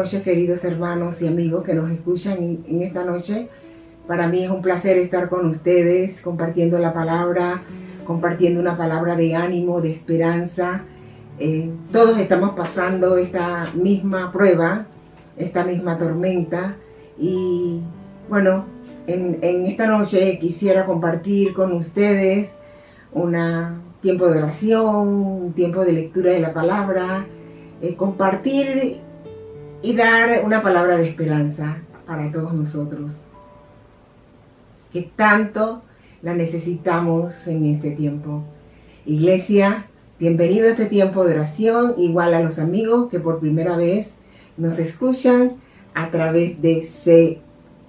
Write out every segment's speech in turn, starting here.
noches, queridos hermanos y amigos que nos escuchan en, esta noche. Para mí es un placer estar con ustedes, compartiendo la palabra, compartiendo una palabra de ánimo, de esperanza. Eh, todos estamos pasando esta misma prueba, esta misma tormenta. Y bueno, en, en esta noche quisiera compartir con ustedes un tiempo de oración, un tiempo de lectura de la palabra, eh, compartir y dar una palabra de esperanza para todos nosotros, que tanto la necesitamos en este tiempo. Iglesia, bienvenido a este tiempo de oración, igual a los amigos que por primera vez nos escuchan a través de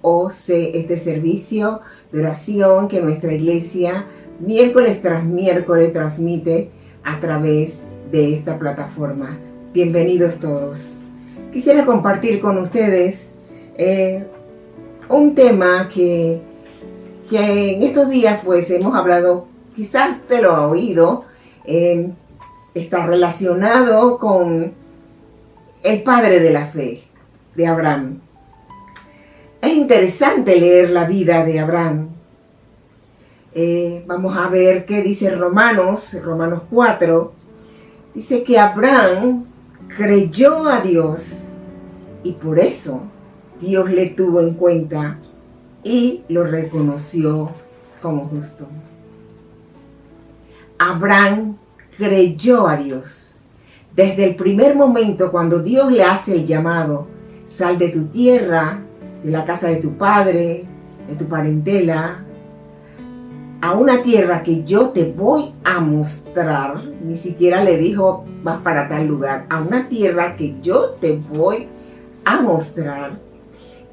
COC, este servicio de oración que nuestra iglesia miércoles tras miércoles transmite a través de esta plataforma. Bienvenidos todos. Quisiera compartir con ustedes eh, un tema que, en estos días pues hemos hablado, quizás te lo ha oído, eh, está relacionado con el padre de la fe, de Abraham. Es interesante leer la vida de Abraham. Eh, vamos a ver qué dice Romanos, Romanos 4. Dice que Abraham creyó a Dios y por eso Dios le tuvo en cuenta y lo reconoció como justo. Abraham creyó a Dios. Desde el primer momento cuando Dios le hace el llamado, sal de tu tierra, de la casa de tu padre, de tu parentela, a una tierra que yo te voy a mostrar, ni siquiera le dijo vas para tal lugar, a una tierra que yo te voy a mostrar.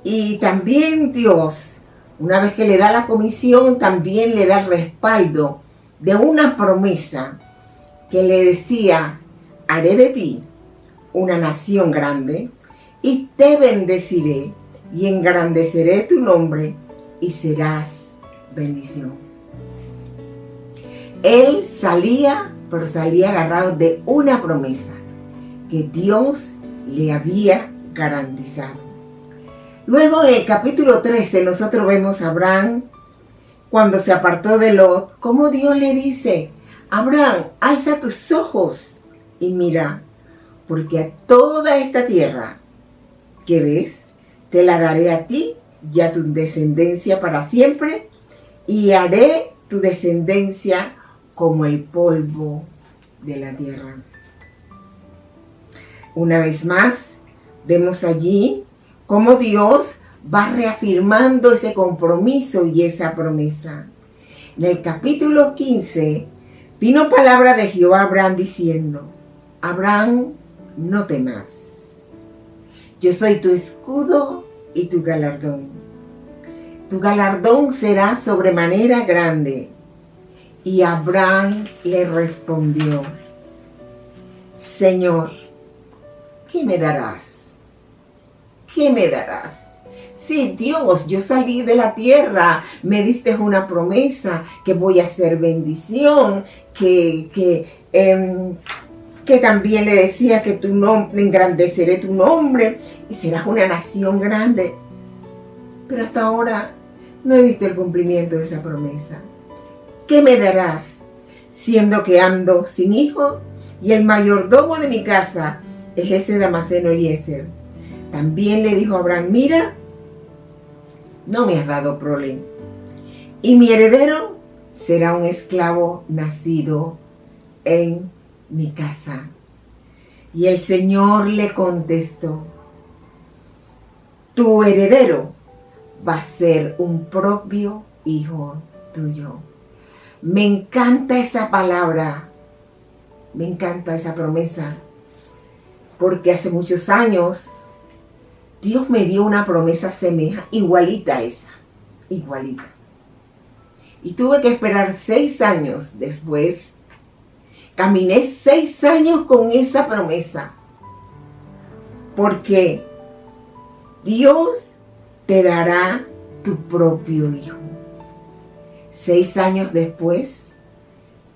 Y también Dios, una vez que le da la comisión, también le da el respaldo de una promesa que le decía, haré de ti una nación grande y te bendeciré y engrandeceré tu nombre y serás bendición. Él salía, pero salía agarrado de una promesa que Dios le había garantizado. Luego en el capítulo 13 nosotros vemos a Abraham cuando se apartó de Lot, como Dios le dice, Abraham, alza tus ojos y mira, porque a toda esta tierra que ves, te la daré a ti y a tu descendencia para siempre, y haré tu descendencia como el polvo de la tierra. Una vez más, vemos allí cómo Dios va reafirmando ese compromiso y esa promesa. En el capítulo 15 vino palabra de Jehová a Abraham diciendo, Abraham, no temas. Yo soy tu escudo y tu galardón. Tu galardón será sobremanera grande y Abraham le respondió, Señor, ¿qué me darás? ¿Qué me darás? Sí, Dios, yo salí de la tierra, me diste una promesa que voy a hacer bendición, que, que, em, que también le decía que tu nombre, engrandeceré tu nombre y serás una nación grande. Pero hasta ahora no he visto el cumplimiento de esa promesa. ¿Qué me darás? Siendo que ando sin hijo y el mayordomo de mi casa es ese Damaseno Eliezer. También le dijo a Abraham, mira, no me has dado prole. Y mi heredero será un esclavo nacido en mi casa. Y el Señor le contestó, tu heredero va a ser un propio hijo tuyo. Me encanta esa palabra, me encanta esa promesa, porque hace muchos años Dios me dio una promesa semeja, igualita a esa, igualita. Y tuve que esperar seis años después. Caminé seis años con esa promesa, porque Dios te dará tu propio hijo. Seis años después,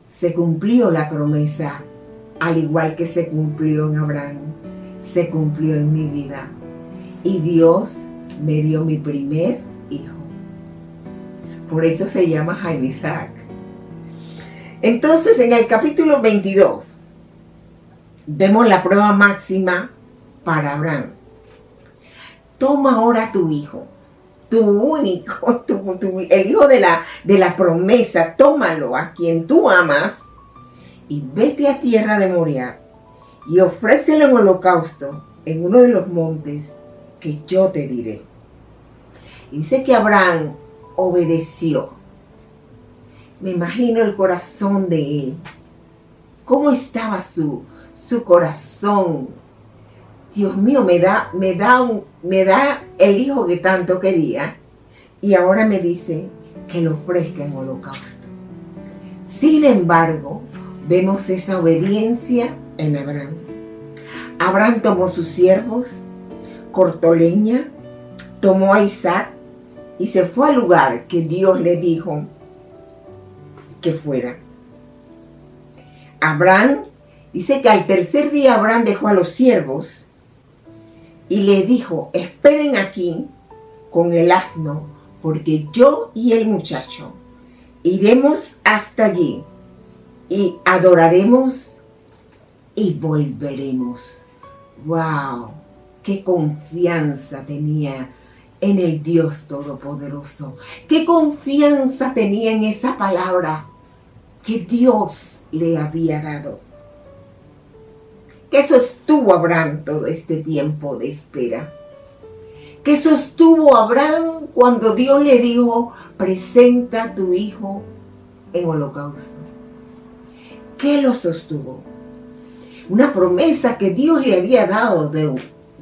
se cumplió la promesa, al igual que se cumplió en Abraham, se cumplió en mi vida. y Dios me dio mi primer hijo. Por eso se llama Jaime Isaac. Entonces en el capítulo 22 vemos la prueba máxima para Abraham. Toma ahora tu hijo, tu único, el hijo de la, de la promesa, tómalo a quien tú amas y vete a tierra de Moria y ofrécele un holocausto en uno de los montes que yo te diré. Y dice que Abraham obedeció. Me imagino el corazón de él. ¿Cómo estaba su, su corazón? Dios mío, me da, me da, me da el hijo que tanto quería y ahora me dice que lo ofrezca en holocausto. Sin embargo, vemos esa obediencia en Abraham. Abraham tomó sus siervos, cortó leña, tomó a Isaac y se fue al lugar que Dios le dijo que fuera. Abraham dice que al tercer día Abraham dejó a los siervos y le dijo, esperen aquí con el asno, porque yo y el muchacho iremos hasta allí y adoraremos y volveremos. ¡Wow! ¡Qué confianza tenía en el Dios Todopoderoso! ¡Qué confianza tenía en esa palabra que Dios le había dado! ¿Qué sostuvo Abraham todo este tiempo de espera? ¿Qué sostuvo Abraham cuando Dios le dijo, presenta a tu hijo en holocausto? ¿Qué lo sostuvo? Una promesa que Dios le había dado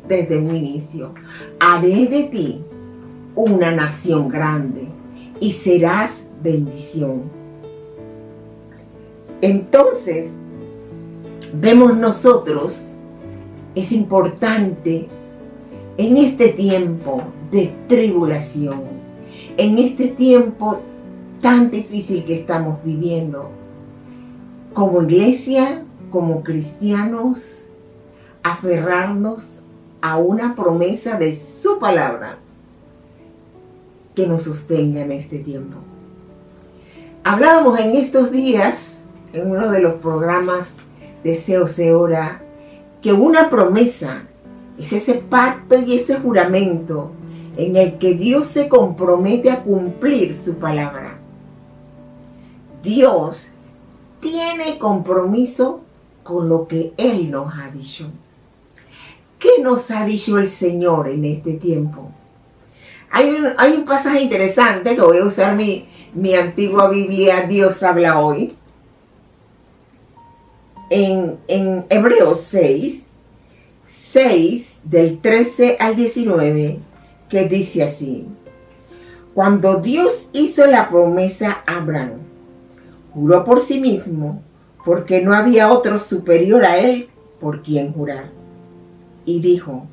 desde un inicio. Haré de ti una nación grande y serás bendición. Entonces, vemos nosotros, es importante en este tiempo de tribulación, en este tiempo tan difícil que estamos viviendo, como iglesia, como cristianos, aferrarnos a una promesa de su palabra que nos sostenga en este tiempo. Hablábamos en estos días, en uno de los programas de Seo Seora, que una promesa es ese pacto y ese juramento en el que Dios se compromete a cumplir su palabra. Dios tiene compromiso con lo que Él nos ha dicho. ¿Qué nos ha dicho el Señor en este tiempo? Hay un, hay un pasaje interesante que voy a usar mi, mi antigua Biblia, Dios habla hoy. En, en Hebreos 6, 6, del 13 al 19, que dice así. Cuando Dios hizo la promesa a Abraham, juró por sí mismo, porque no había otro superior a él por quien jurar. Y dijo,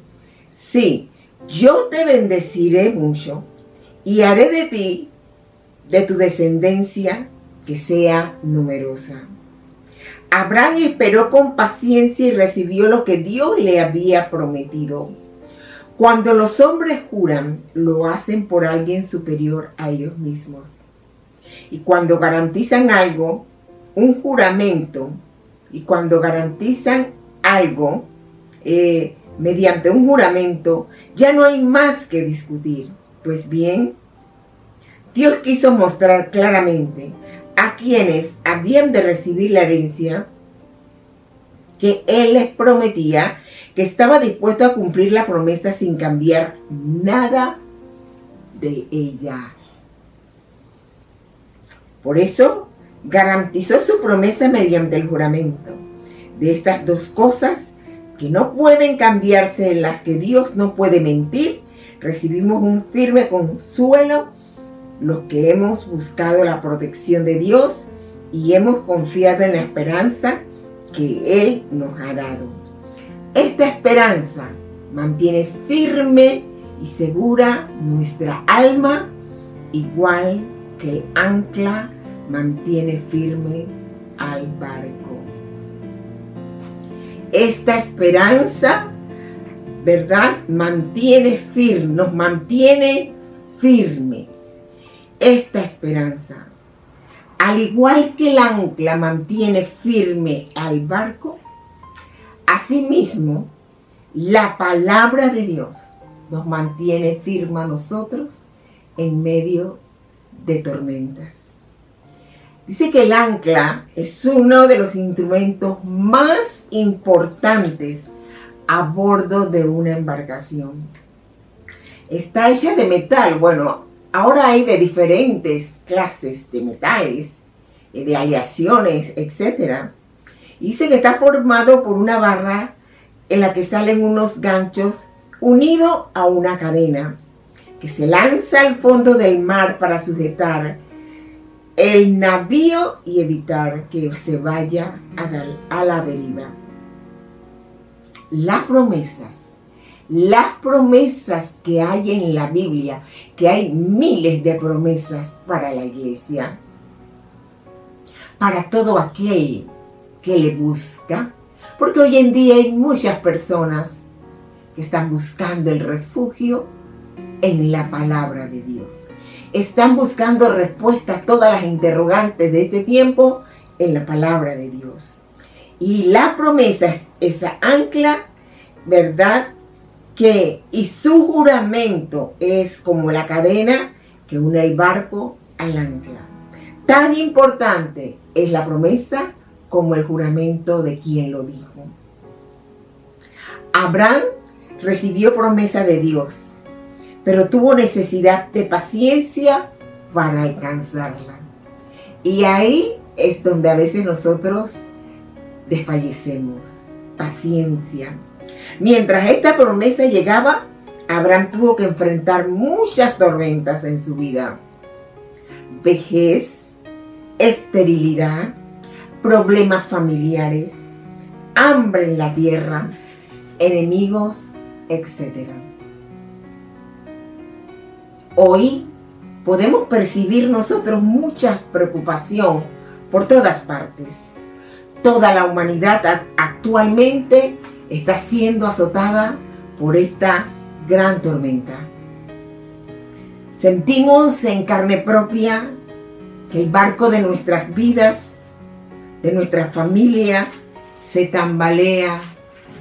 sí, yo te bendeciré mucho y haré de ti, de tu descendencia, que sea numerosa. Abraham esperó con paciencia y recibió lo que Dios le había prometido. Cuando los hombres juran, lo hacen por alguien superior a ellos mismos. Y cuando garantizan algo, un juramento, y cuando garantizan algo eh, mediante un juramento, ya no hay más que discutir. Pues bien, Dios quiso mostrar claramente a quienes habían de recibir la herencia que Él les prometía que estaba dispuesto a cumplir la promesa sin cambiar nada de ella. Por eso garantizó su promesa mediante el juramento. De estas dos cosas que no pueden cambiarse, en las que Dios no puede mentir, recibimos un firme consuelo los que hemos buscado la protección de Dios y hemos confiado en la esperanza que Él nos ha dado. Esta esperanza mantiene firme y segura nuestra alma, igual que el ancla mantiene firme al barco. Esta esperanza ¿verdad? Mantiene firme, nos mantiene firmes esta esperanza. Al igual que el ancla mantiene firme al barco, asimismo, la palabra de Dios nos mantiene firme a nosotros en medio de tormentas. Dice que el ancla es uno de los instrumentos más importantes a bordo de una embarcación. Está hecha de metal. Bueno, ahora hay de diferentes clases de metales, eh, de aleaciones, etc. Dice que está formado por una barra en la que salen unos ganchos unido a una cadena que se lanza al fondo del mar para sujetar el navío y evitar que se vaya a, la deriva las promesas, las promesas que hay en la Biblia, que hay miles de promesas para la iglesia, para todo aquel que le busca, porque hoy en día hay muchas personas que están buscando el refugio en la palabra de Dios. Están buscando respuesta a todas las interrogantes de este tiempo en la palabra de Dios. Y la promesa es esa ancla, ¿verdad? Que, y su juramento es como la cadena que une el barco al ancla. Tan importante es la promesa como el juramento de quien lo dijo. Abraham recibió promesa de Dios, pero tuvo necesidad de paciencia para alcanzarla. Y ahí es donde a veces nosotros desfallecemos. Paciencia. Mientras esta promesa llegaba, Abraham tuvo que enfrentar muchas tormentas en su vida. Vejez, esterilidad, problemas familiares, hambre en la tierra, enemigos, etc. Hoy podemos percibir nosotros mucha preocupación por todas partes Toda la humanidad actualmente está siendo azotada por esta gran tormenta. Sentimos en carne propia que el barco de nuestras vidas, de nuestra familia, se tambalea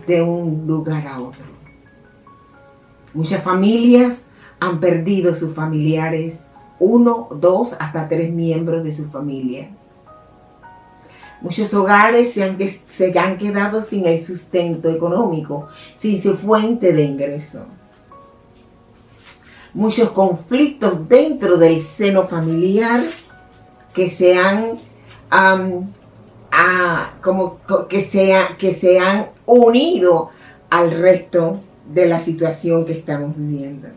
de un lugar a otro. Muchas familias han perdido sus familiares, uno, dos, hasta tres miembros de su familia. Muchos hogares se han, se han quedado sin el sustento económico, sin su fuente de ingreso. Muchos conflictos dentro del seno familiar que se han, que, sea, que se han unido al resto de la situación que estamos viviendo.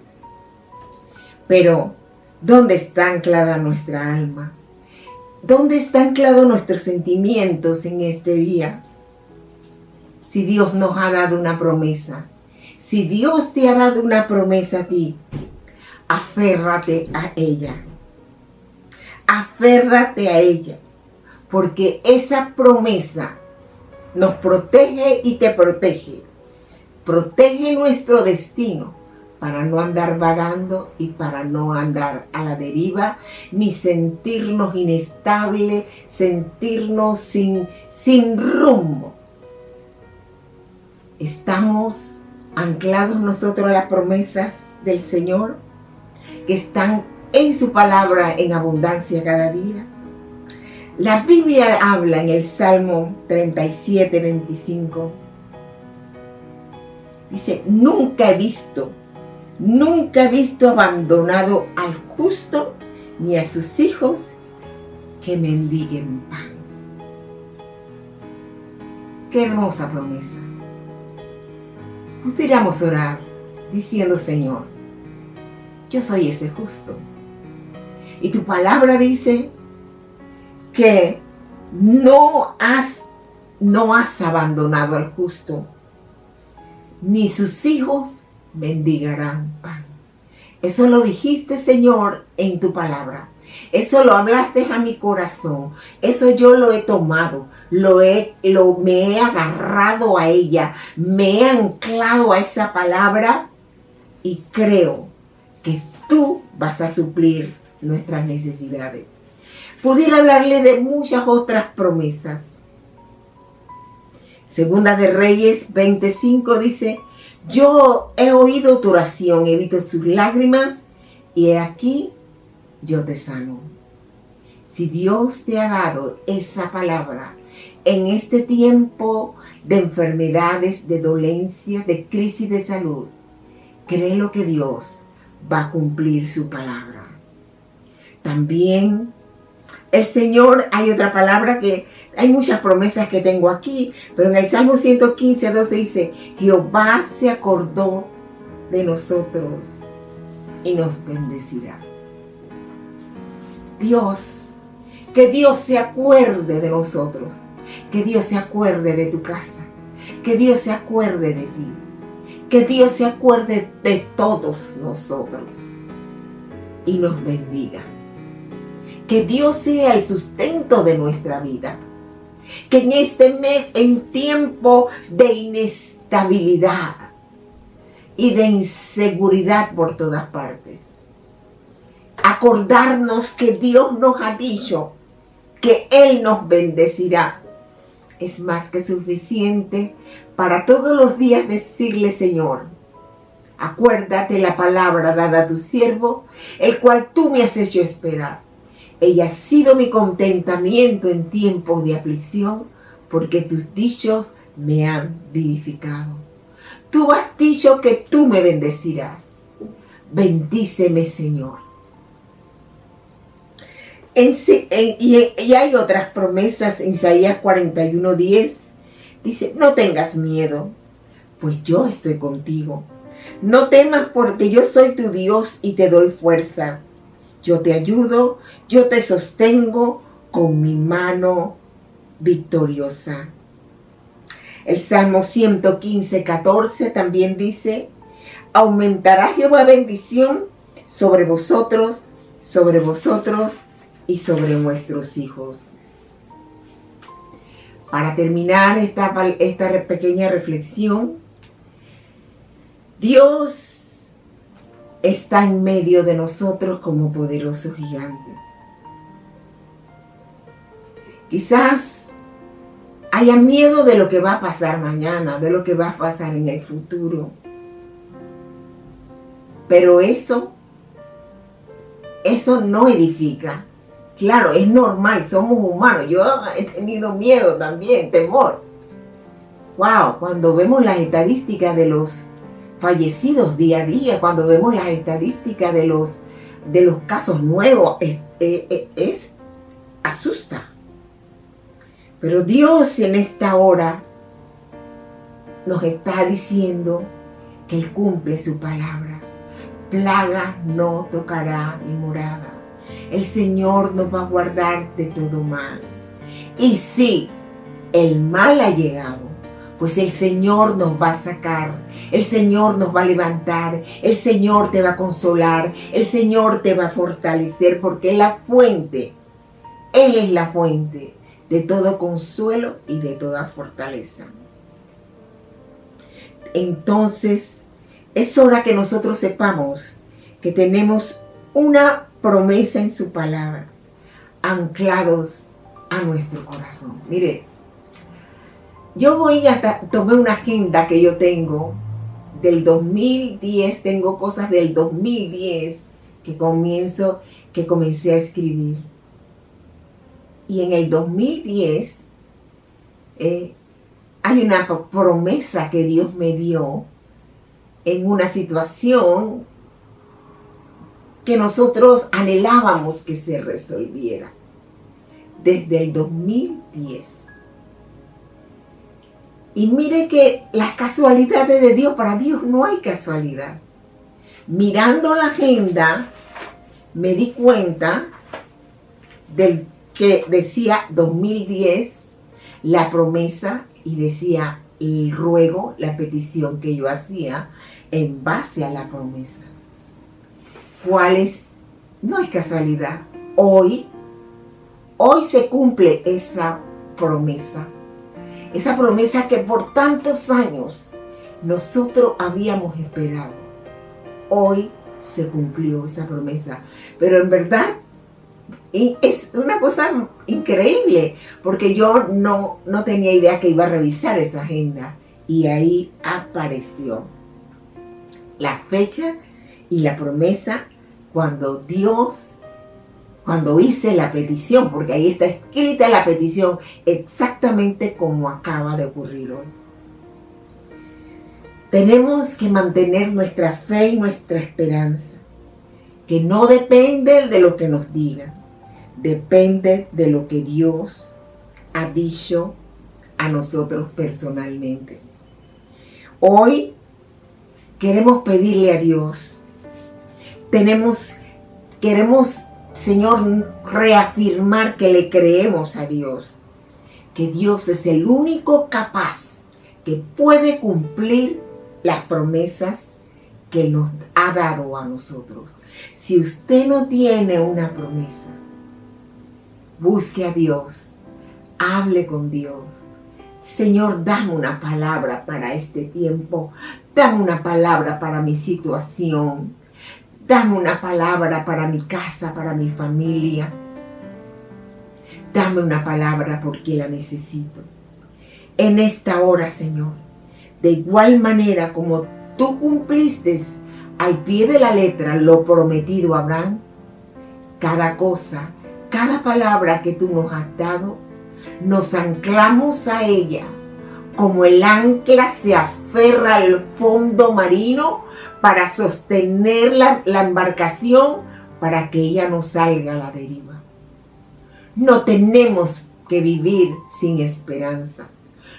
Pero, ¿dónde está anclada nuestra alma? ¿Dónde están anclados nuestros sentimientos en este día? Si Dios nos ha dado una promesa, si Dios te ha dado una promesa a ti, aférrate a ella. Aférrate a ella, porque esa promesa nos protege y te protege. Protege nuestro destino para no andar vagando y para no andar a la deriva, ni sentirnos inestable, sentirnos sin, sin rumbo. Estamos anclados nosotros a las promesas del Señor que están en su palabra en abundancia cada día. La Biblia habla en el Salmo 37, 25. Dice, nunca he visto Nunca he visto abandonado al justo ni a sus hijos que mendiguen pan. Qué hermosa promesa. Pudiéramos orar diciendo, Señor, yo soy ese justo. Y tu palabra dice que no has, no has abandonado al justo, ni sus hijos bendigarán pan. Eso lo dijiste, Señor, en tu palabra. Eso lo hablaste a mi corazón. Eso yo lo he tomado. Lo he, lo, me he agarrado a ella. Me he anclado a esa palabra. Y creo que tú vas a suplir nuestras necesidades. Pudiera hablarle de muchas otras promesas. Segunda de Reyes 25 dice, yo he oído tu oración, he visto sus lágrimas y aquí yo te sano. Si Dios te ha dado esa palabra en este tiempo de enfermedades, de dolencias, de crisis de salud, créelo que Dios va a cumplir su palabra. También el Señor, hay otra palabra que hay muchas promesas que tengo aquí, pero en el Salmo 115, 12 dice, Jehová se acordó de nosotros y nos bendecirá. Dios, que Dios se acuerde de nosotros, que Dios se acuerde de tu casa, que Dios se acuerde de ti, que Dios se acuerde de todos nosotros y nos bendiga. Que Dios sea el sustento de nuestra vida. Que en este mes, en tiempo de inestabilidad y de inseguridad por todas partes, acordarnos que Dios nos ha dicho que Él nos bendecirá. Es más que suficiente para todos los días decirle, Señor, acuérdate la palabra dada a tu siervo, el cual tú me has hecho esperar. Ella ha sido mi contentamiento en tiempos de aflicción, porque tus dichos me han vivificado. Tú has dicho que tú me bendecirás. Bendíceme, Señor y, hay otras promesas Isaías 41:10. Dice, no tengas miedo, pues yo estoy contigo. No temas porque yo soy tu Dios y te doy fuerza. Yo te ayudo, yo te sostengo con mi mano victoriosa. El Salmo 115, 14 también dice, aumentará Jehová bendición sobre vosotros, sobre vosotros y sobre nuestros hijos. Para terminar esta, esta pequeña reflexión, Dios está en medio de nosotros como poderoso gigante. Quizás haya miedo de lo que va a pasar mañana, de lo que va a pasar en el futuro. Pero eso, eso no edifica. Claro, es normal, somos humanos. Yo he tenido miedo también, temor. Wow, cuando vemos las estadísticas de los fallecidos día a día, cuando vemos las estadísticas de los, de los casos nuevos, es, asusta. Pero Dios en esta hora nos está diciendo que Él cumple su palabra. Plaga no tocará mi morada el Señor nos va a guardar de todo mal. Y si el mal ha llegado, pues el Señor nos va a sacar, el Señor nos va a levantar, el Señor te va a consolar, el Señor te va a fortalecer, porque es la fuente, Él es la fuente de todo consuelo y de toda fortaleza. Entonces, es hora que nosotros sepamos que tenemos una promesa en su palabra, anclados a nuestro corazón. Mire, yo voy a tomar una agenda que yo tengo del 2010, tengo cosas del 2010 que comienzo, que comencé a escribir. Y en el 2010 eh, hay una promesa que Dios me dio en una situación que nosotros anhelábamos que se resolviera desde el 2010. Y mire que las casualidades de Dios, para Dios no hay casualidad. Mirando la agenda, me di cuenta del que decía 2010, la promesa, y decía el ruego, la petición que yo hacía en base a la promesa cuáles, no es casualidad, hoy, hoy se cumple esa promesa. Esa promesa que por tantos años nosotros habíamos esperado. Hoy se cumplió esa promesa. Pero en verdad es una cosa increíble, porque yo no, no tenía idea que iba a revisar esa agenda. Y ahí apareció la fecha y la promesa cuando Dios, cuando hice la petición, porque ahí está escrita la petición exactamente como acaba de ocurrir hoy. Tenemos que mantener nuestra fe y nuestra esperanza, que no depende de lo que nos digan, depende de lo que Dios ha dicho a nosotros personalmente. Hoy queremos pedirle a Dios, tenemos, queremos, Señor, reafirmar que le creemos a Dios, que Dios es el único capaz que puede cumplir las promesas que nos ha dado a nosotros. Si usted no tiene una promesa, busque a Dios, hable con Dios. Señor, dame una palabra para este tiempo, dame una palabra para mi situación, dame una palabra para mi casa, para mi familia. Dame una palabra porque la necesito. En esta hora, Señor, de igual manera como tú cumpliste al pie de la letra lo prometido a Abraham, cada cosa, cada palabra que tú nos has dado, nos anclamos a ella como el ancla se aferra al fondo marino para sostener la, embarcación para que ella no salga a la deriva. No tenemos que vivir sin esperanza.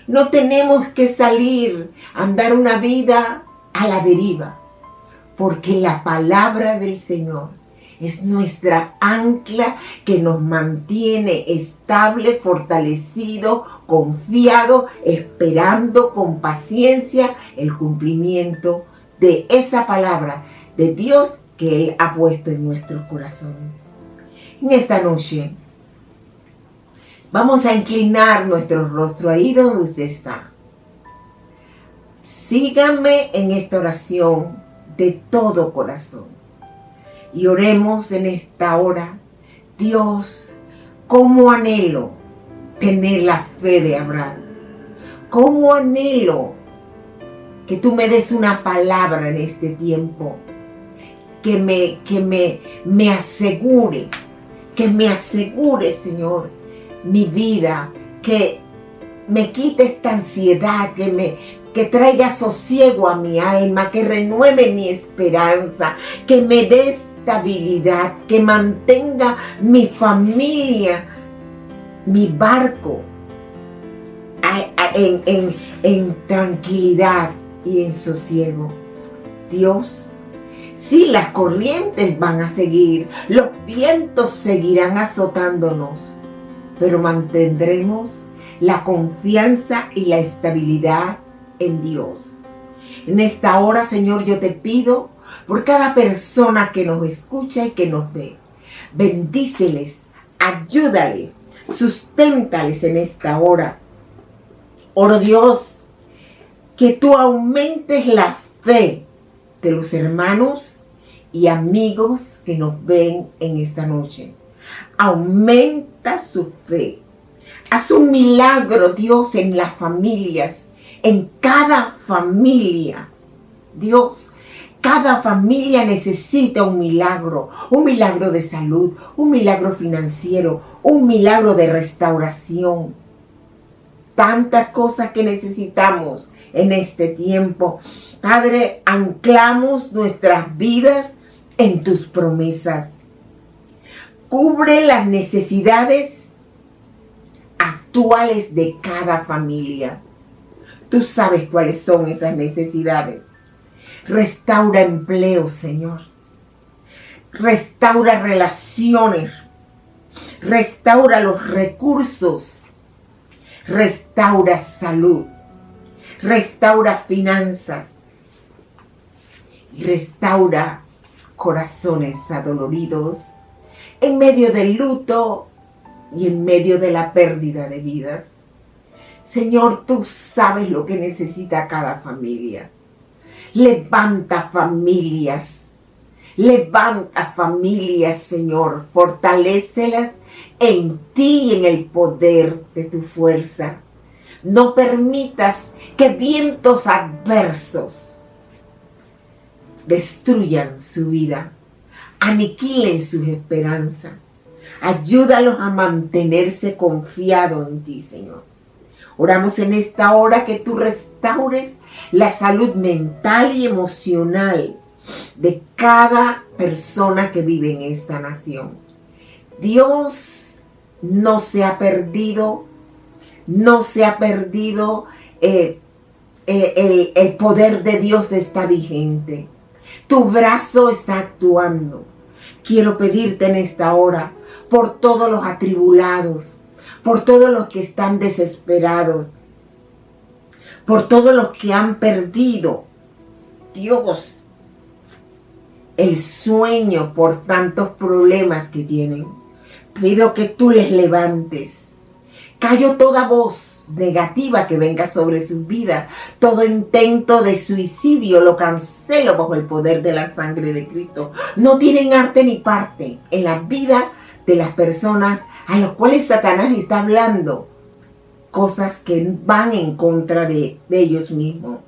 No tenemos que salir a andar una vida a la deriva, porque la palabra del Señor es nuestra ancla que nos mantiene estable, fortalecido, confiado, esperando con paciencia el cumplimiento de esa palabra de Dios que Él ha puesto en nuestros corazones. En esta noche vamos a inclinar nuestro rostro ahí donde usted está. Síganme en esta oración de todo corazón y oremos en esta hora. Dios, cómo anhelo tener la fe de Abraham. Cómo anhelo que tú me des una palabra en este tiempo que me, que me, me asegure, que me asegure, Señor, mi vida, que me quite esta ansiedad, que me, que traiga sosiego a mi alma, que renueve mi esperanza, que me des estabilidad, que mantenga mi familia, mi barco en, en tranquilidad y en sosiego. Dios, si las corrientes van a seguir, los vientos seguirán azotándonos, pero mantendremos la confianza y la estabilidad en Dios. En esta hora, Señor, yo te pido por cada persona que nos escucha y que nos ve. Bendíceles, ayúdales, susténtales en esta hora. Oro Dios, que tú aumentes la fe de los hermanos y amigos que nos ven en esta noche. Aumenta su fe. Haz un milagro, Dios, en las familias, en cada familia. Dios, cada familia necesita un milagro, un milagro de salud, un milagro financiero, un milagro de restauración. Tantas cosas que necesitamos en este tiempo. Padre, anclamos nuestras vidas en tus promesas. Cubre las necesidades actuales de cada familia. Tú sabes cuáles son esas necesidades. Restaura empleo, Señor. Restaura relaciones. Restaura los recursos. Restaura salud. Restaura finanzas. Restaura corazones adoloridos en medio del luto y en medio de la pérdida de vidas. Señor, tú sabes lo que necesita cada familia. Levanta familias. Levanta familias, Señor. Fortalécelas en ti y en el poder de tu fuerza. No permitas que vientos adversos destruyan su vida, aniquilen sus esperanzas. Ayúdalos a mantenerse confiados en ti, Señor. Oramos en esta hora que tú restaures la salud mental y emocional de cada persona que vive en esta nación. Dios no se ha perdido, no se ha perdido, eh, eh, el, el poder de Dios está vigente. Tu brazo está actuando. Quiero pedirte en esta hora por todos los atribulados, por todos los que están desesperados, por todos los que han perdido, Dios, el sueño por tantos problemas que tienen. Pido que tú les levantes. Callo toda voz negativa que venga sobre su vida. Todo intento de suicidio lo cancelo bajo el poder de la sangre de Cristo. No tienen arte ni parte en la vida de las personas a los cuales Satanás está hablando cosas que van en contra de, ellos mismos.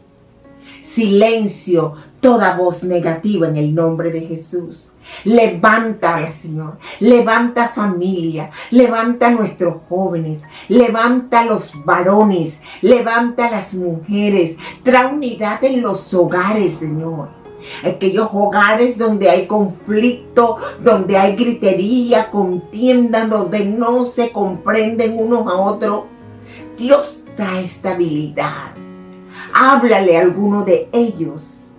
Silencio toda voz negativa en el nombre de Jesús. Levántala, Señor. Levanta familia. Levanta a nuestros jóvenes. Levanta a los varones. Levanta a las mujeres. Trae unidad en los hogares, Señor aquellos hogares donde hay conflicto, donde hay gritería, contienda, donde no se comprenden unos a otros. Dios trae estabilidad. Háblale a alguno de ellos.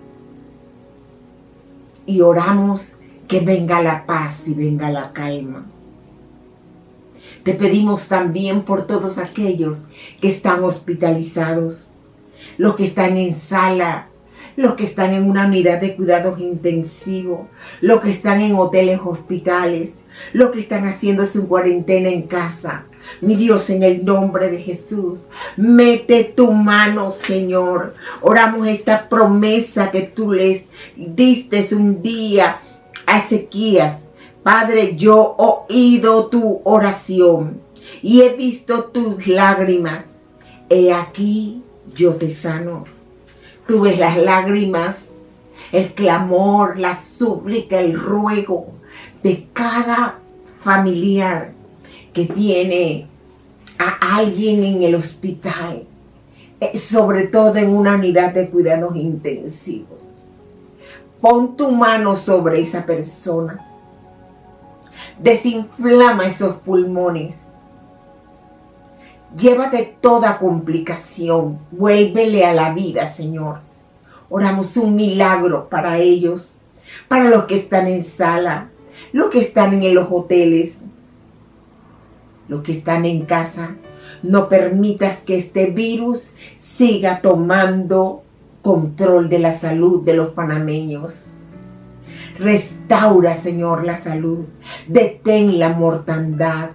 Y oramos que venga la paz y venga la calma. Te pedimos también por todos aquellos que están hospitalizados, los que están en sala los que están en una unidad de cuidados intensivos, los que están en hoteles, hospitales, los que están haciendo su cuarentena en casa. Mi Dios, en el nombre de Jesús, mete tu mano, Señor. Oramos esta promesa que tú les diste un día a Ezequías. Padre, yo he oído tu oración y he visto tus lágrimas. He aquí, yo te sano. Tú ves las lágrimas, el clamor, la súplica, el ruego de cada familiar que tiene a alguien en el hospital, eh, sobre todo en una unidad de cuidados intensivos. Pon tu mano sobre esa persona. Desinflama esos pulmones Llévate toda complicación, vuélvele a la vida, Señor. Oramos un milagro para ellos, para los que están en sala, los que están en los hoteles, los que están en casa. No permitas que este virus siga tomando control de la salud de los panameños. Restaura, Señor, la salud. Detén la mortandad.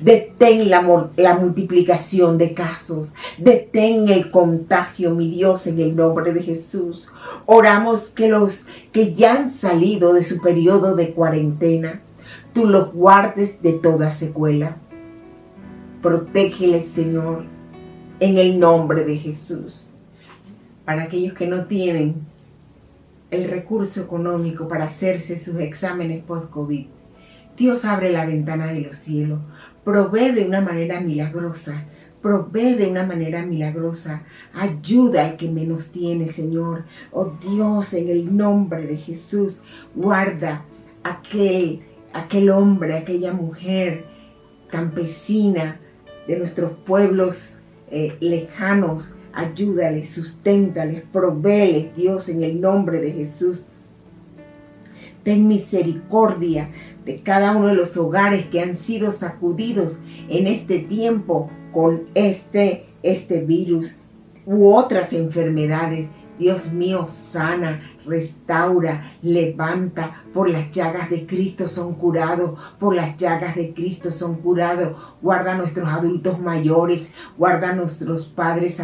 Detén la, multiplicación de casos. Detén el contagio, mi Dios, en el nombre de Jesús. Oramos que los que ya han salido de su periodo de cuarentena, tú los guardes de toda secuela. Protégeles, Señor, en el nombre de Jesús. Para aquellos que no tienen el recurso económico para hacerse sus exámenes post-COVID, Dios abre la ventana de los cielos, provee de una manera milagrosa, provee de una manera milagrosa, ayuda al que menos tiene, Señor. Oh Dios, en el nombre de Jesús, guarda aquel, aquel hombre, aquella mujer campesina de nuestros pueblos eh, lejanos, ayúdales, susténtales, provéles, Dios, en el nombre de Jesús. Ten misericordia de cada uno de los hogares que han sido sacudidos en este tiempo con este, este virus u otras enfermedades. Dios mío, sana, restaura, levanta. Por las llagas de Cristo son curados, por las llagas de Cristo son curados. Guarda a nuestros adultos mayores, guarda a nuestros padres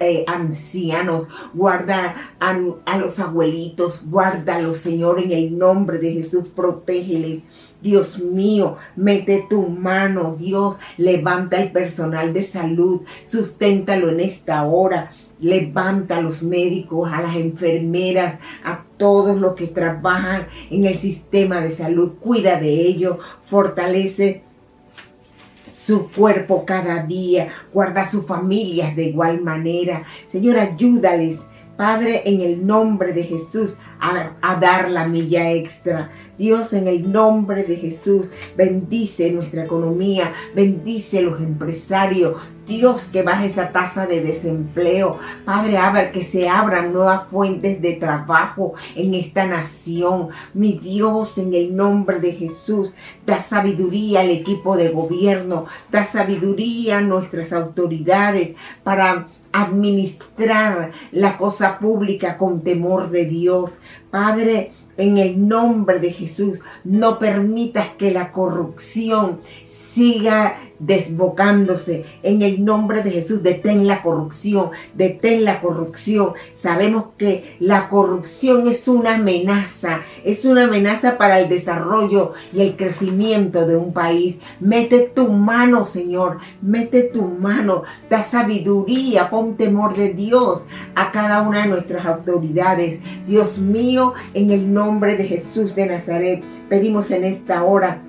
eh, ancianos, guarda a, los abuelitos, guárdalos, Señor, en el nombre de Jesús, protégeles. Dios mío, mete tu mano, Dios, levanta el personal de salud, susténtalo en esta hora. Levanta a los médicos, a las enfermeras, a todos los que trabajan en el sistema de salud. Cuida de ellos, fortalece su cuerpo cada día, guarda sus familias de igual manera. Señor, ayúdales Padre, en el nombre de Jesús, a, dar la milla extra. Dios, en el nombre de Jesús, bendice nuestra economía, bendice los empresarios. Dios, que baje esa tasa de desempleo. Padre, ver que se abran nuevas fuentes de trabajo en esta nación. Mi Dios, en el nombre de Jesús, da sabiduría al equipo de gobierno, da sabiduría a nuestras autoridades para administrar la cosa pública con temor de Dios. Padre, en el nombre de Jesús, no permitas que la corrupción siga desbocándose en el nombre de Jesús. Detén la corrupción, detén la corrupción. Sabemos que la corrupción es una amenaza, es una amenaza para el desarrollo y el crecimiento de un país. Mete tu mano, Señor, mete tu mano, da sabiduría, pon temor de Dios a cada una de nuestras autoridades. Dios mío, en el nombre de Jesús de Nazaret, pedimos en esta hora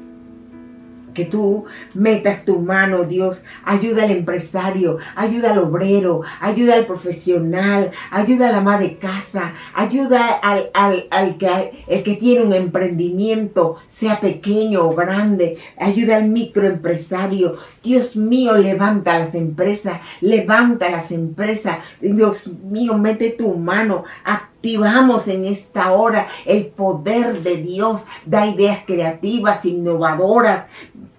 que tú metas tu mano, Dios. Ayuda al empresario, ayuda al obrero, ayuda al profesional, ayuda a la madre de casa, ayuda al, al, que, el que tiene un emprendimiento, sea pequeño o grande, ayuda al microempresario. Dios mío, levanta las empresas, levanta las empresas. Dios mío, mete tu mano, activamos en esta hora el poder de Dios, da ideas creativas, innovadoras,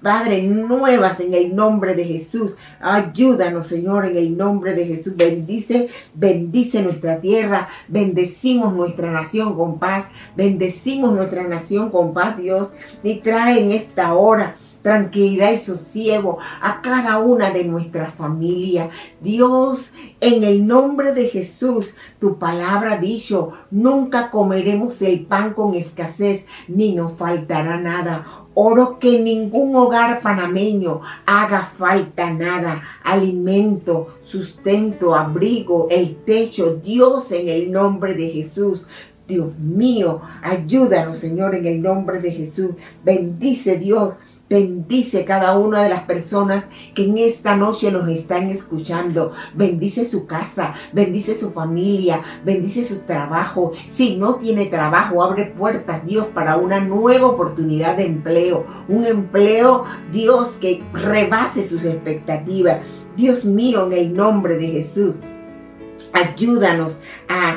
Padre, nuevas en el nombre de Jesús. Ayúdanos, Señor, en el nombre de Jesús. Bendice, bendice nuestra tierra. Bendecimos nuestra nación con paz. Bendecimos nuestra nación con paz, Dios. Y trae en esta hora tranquilidad y sosiego a cada una de nuestras familias. Dios, en el nombre de Jesús, tu palabra dicho, nunca comeremos el pan con escasez, ni nos faltará nada. Oro que ningún hogar panameño haga falta nada, alimento, sustento, abrigo, el techo, Dios en el nombre de Jesús. Dios mío, ayúdanos Señor en el nombre de Jesús. Bendice Dios Bendice cada una de las personas que en esta noche nos están escuchando. Bendice su casa, bendice su familia, bendice su trabajo. Si no tiene trabajo, abre puertas, Dios, para una nueva oportunidad de empleo. Un empleo, Dios, que rebase sus expectativas. Dios mío, en el nombre de Jesús, ayúdanos a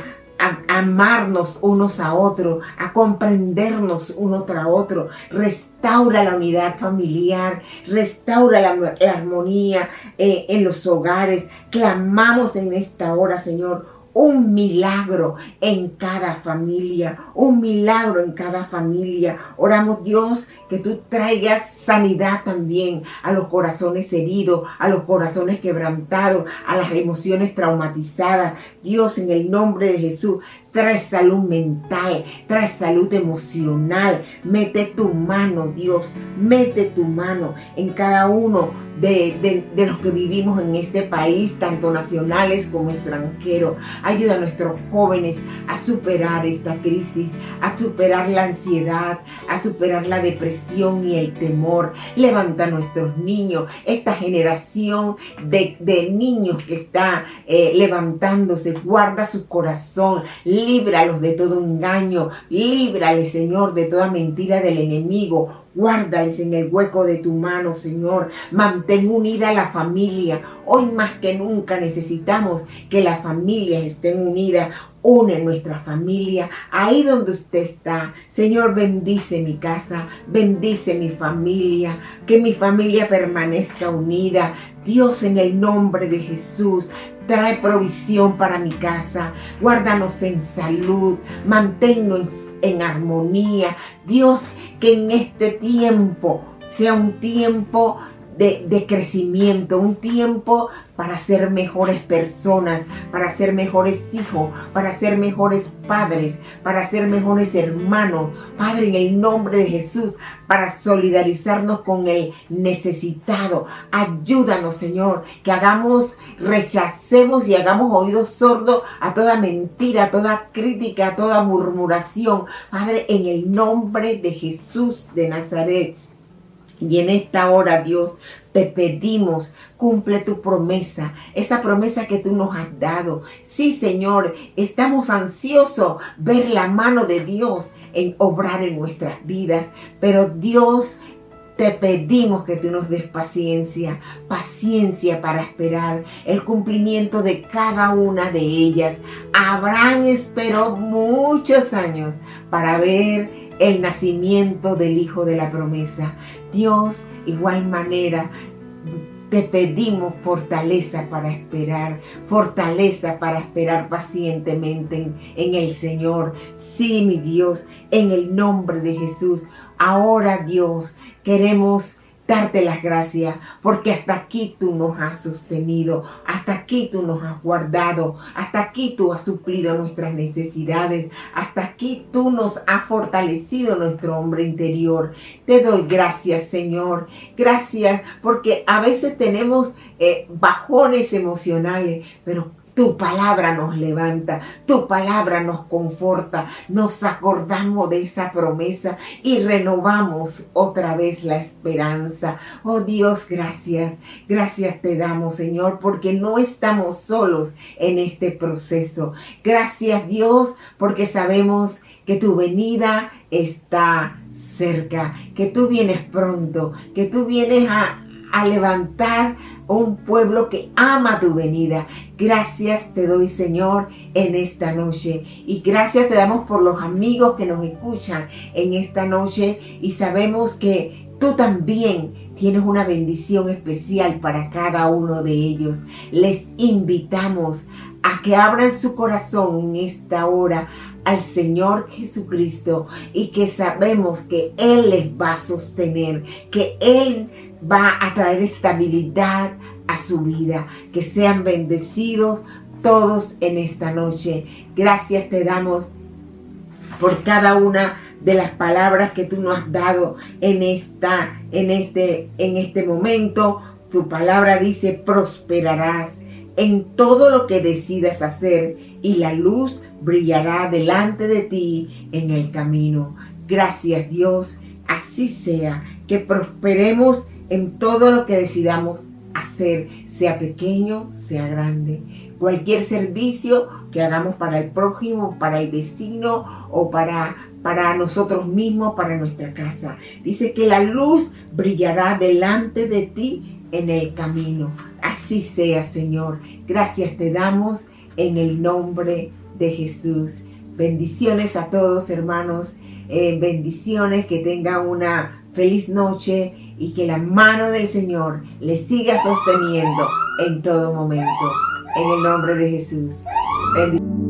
amarnos unos a otros, a comprendernos uno tras otro. Restaura la unidad familiar, restaura la, armonía eh, en los hogares. Clamamos en esta hora, Señor, un milagro en cada familia, un milagro en cada familia. Oramos Dios que tú traigas sanidad también a los corazones heridos, a los corazones quebrantados, a las emociones traumatizadas. Dios, en el nombre de Jesús, trae salud mental, trae salud emocional. Mete tu mano, Dios, mete tu mano en cada uno de, los que vivimos en este país, tanto nacionales como extranjeros. Ayuda a nuestros jóvenes a superar esta crisis, a superar la ansiedad, a superar la depresión y el temor. Levanta a nuestros niños, esta generación de, niños que está eh, levantándose, guarda su corazón, líbralos de todo engaño, líbrale, Señor, de toda mentira del enemigo. Guárdales en el hueco de tu mano, Señor. Mantén unida la familia. Hoy más que nunca necesitamos que las familias estén unidas une nuestra familia, ahí donde usted está. Señor, bendice mi casa, bendice mi familia, que mi familia permanezca unida. Dios, en el nombre de Jesús, trae provisión para mi casa. Guárdanos en salud, manténnos en, armonía. Dios, que en este tiempo sea un tiempo de, crecimiento, un tiempo para ser mejores personas, para ser mejores hijos, para ser mejores padres, para ser mejores hermanos. Padre, en el nombre de Jesús, para solidarizarnos con el necesitado. Ayúdanos, Señor, que hagamos, rechacemos y hagamos oídos sordos a toda mentira, a toda crítica, a toda murmuración. Padre, en el nombre de Jesús de Nazaret. Y en esta hora, Dios, te pedimos, cumple tu promesa, esa promesa que tú nos has dado. Sí, Señor, estamos ansiosos ver la mano de Dios en obrar en nuestras vidas, pero Dios te pedimos que tú nos des paciencia, paciencia para esperar el cumplimiento de cada una de ellas. Abraham esperó muchos años para ver el nacimiento del Hijo de la promesa. Dios, igual manera, te pedimos fortaleza para esperar, fortaleza para esperar pacientemente en, en, el Señor. Sí, mi Dios, en el nombre de Jesús. Ahora, Dios, queremos darte las gracias porque hasta aquí tú nos has sostenido, hasta aquí tú nos has guardado, hasta aquí tú has suplido nuestras necesidades, hasta aquí tú nos has fortalecido nuestro hombre interior. Te doy gracias Señor, gracias porque a veces tenemos eh, bajones emocionales, pero tu palabra nos levanta, tu palabra nos conforta, nos acordamos de esa promesa y renovamos otra vez la esperanza. Oh Dios, gracias, gracias te damos Señor, porque no estamos solos en este proceso. Gracias Dios, porque sabemos que tu venida está cerca, que tú vienes pronto, que tú vienes a a levantar un pueblo que ama tu venida. Gracias te doy, Señor, en esta noche. Y gracias te damos por los amigos que nos escuchan en esta noche. Y sabemos que tú también tienes una bendición especial para cada uno de ellos. Les invitamos a que abran su corazón en esta hora al Señor Jesucristo y que sabemos que Él les va a sostener, que Él va a traer estabilidad a su vida. Que sean bendecidos todos en esta noche. Gracias te damos por cada una de las palabras que tú nos has dado en esta en este en este momento. Tu palabra dice, "Prosperarás en todo lo que decidas hacer y la luz brillará delante de ti en el camino." Gracias, Dios. Así sea, que prosperemos en todo lo que decidamos hacer, sea pequeño, sea grande. Cualquier servicio que hagamos para el prójimo, para el vecino o para, para nosotros mismos, para nuestra casa. Dice que la luz brillará delante de ti en el camino. Así sea, Señor. Gracias te damos en el nombre de Jesús. Bendiciones a todos, hermanos. Eh, bendiciones, que tengan una feliz noche y que la mano del Señor le siga sosteniendo en todo momento. En el nombre de Jesús. Bendiciones.